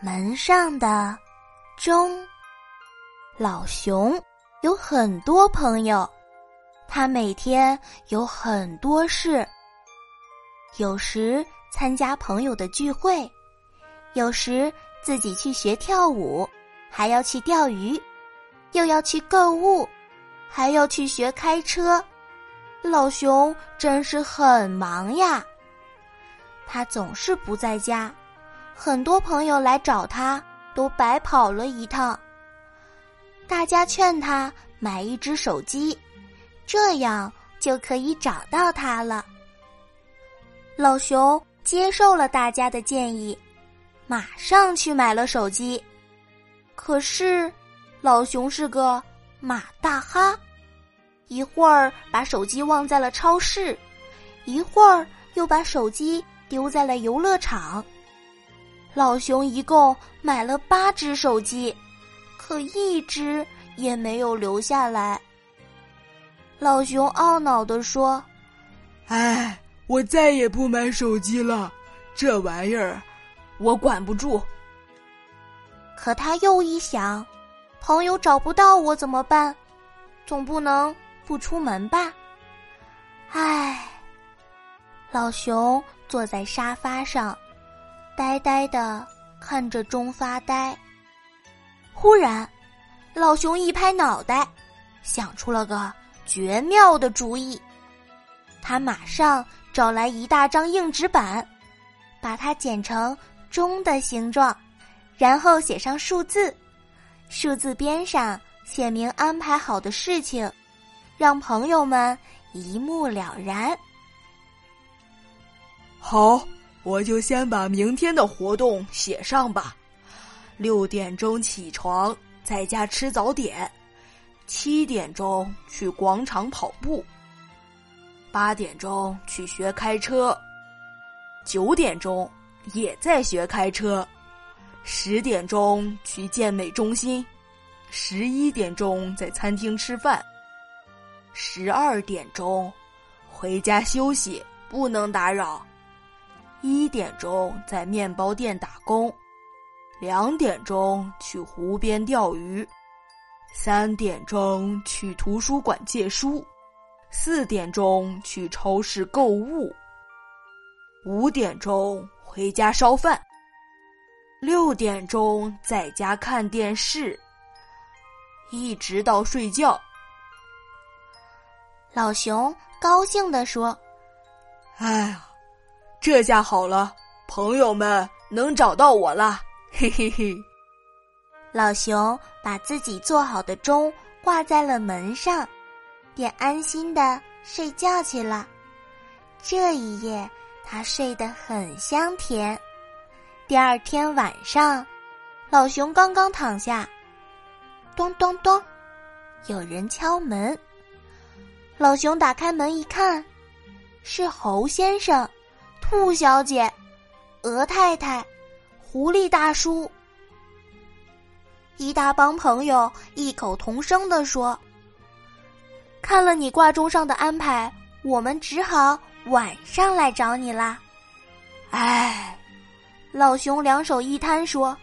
门上的钟，老熊有很多朋友，他每天有很多事。有时参加朋友的聚会，有时自己去学跳舞，还要去钓鱼，又要去购物，还要去学开车。老熊真是很忙呀，他总是不在家。很多朋友来找他，都白跑了一趟。大家劝他买一只手机，这样就可以找到他了。老熊接受了大家的建议，马上去买了手机。可是，老熊是个马大哈，一会儿把手机忘在了超市，一会儿又把手机丢在了游乐场。老熊一共买了八只手机，可一只也没有留下来。老熊懊恼地说：“哎，我再也不买手机了，这玩意儿我管不住。”可他又一想，朋友找不到我怎么办？总不能不出门吧？唉，老熊坐在沙发上。呆呆的看着钟发呆。忽然，老熊一拍脑袋，想出了个绝妙的主意。他马上找来一大张硬纸板，把它剪成钟的形状，然后写上数字，数字边上写明安排好的事情，让朋友们一目了然。好。我就先把明天的活动写上吧。六点钟起床，在家吃早点；七点钟去广场跑步；八点钟去学开车；九点钟也在学开车；十点钟去健美中心；十一点钟在餐厅吃饭；十二点钟回家休息，不能打扰。一点钟在面包店打工，两点钟去湖边钓鱼，三点钟去图书馆借书，四点钟去超市购物，五点钟回家烧饭，六点钟在家看电视，一直到睡觉。老熊高兴地说：“哎呀！”这下好了，朋友们能找到我了，嘿嘿嘿。老熊把自己做好的钟挂在了门上，便安心的睡觉去了。这一夜，他睡得很香甜。第二天晚上，老熊刚刚躺下，咚咚咚，有人敲门。老熊打开门一看，是猴先生。兔小姐、鹅太太、狐狸大叔，一大帮朋友异口同声地说：“看了你挂钟上的安排，我们只好晚上来找你啦。”哎，老熊两手一摊说：“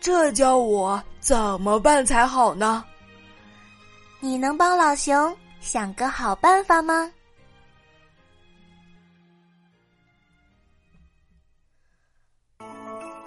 这叫我怎么办才好呢？你能帮老熊想个好办法吗？”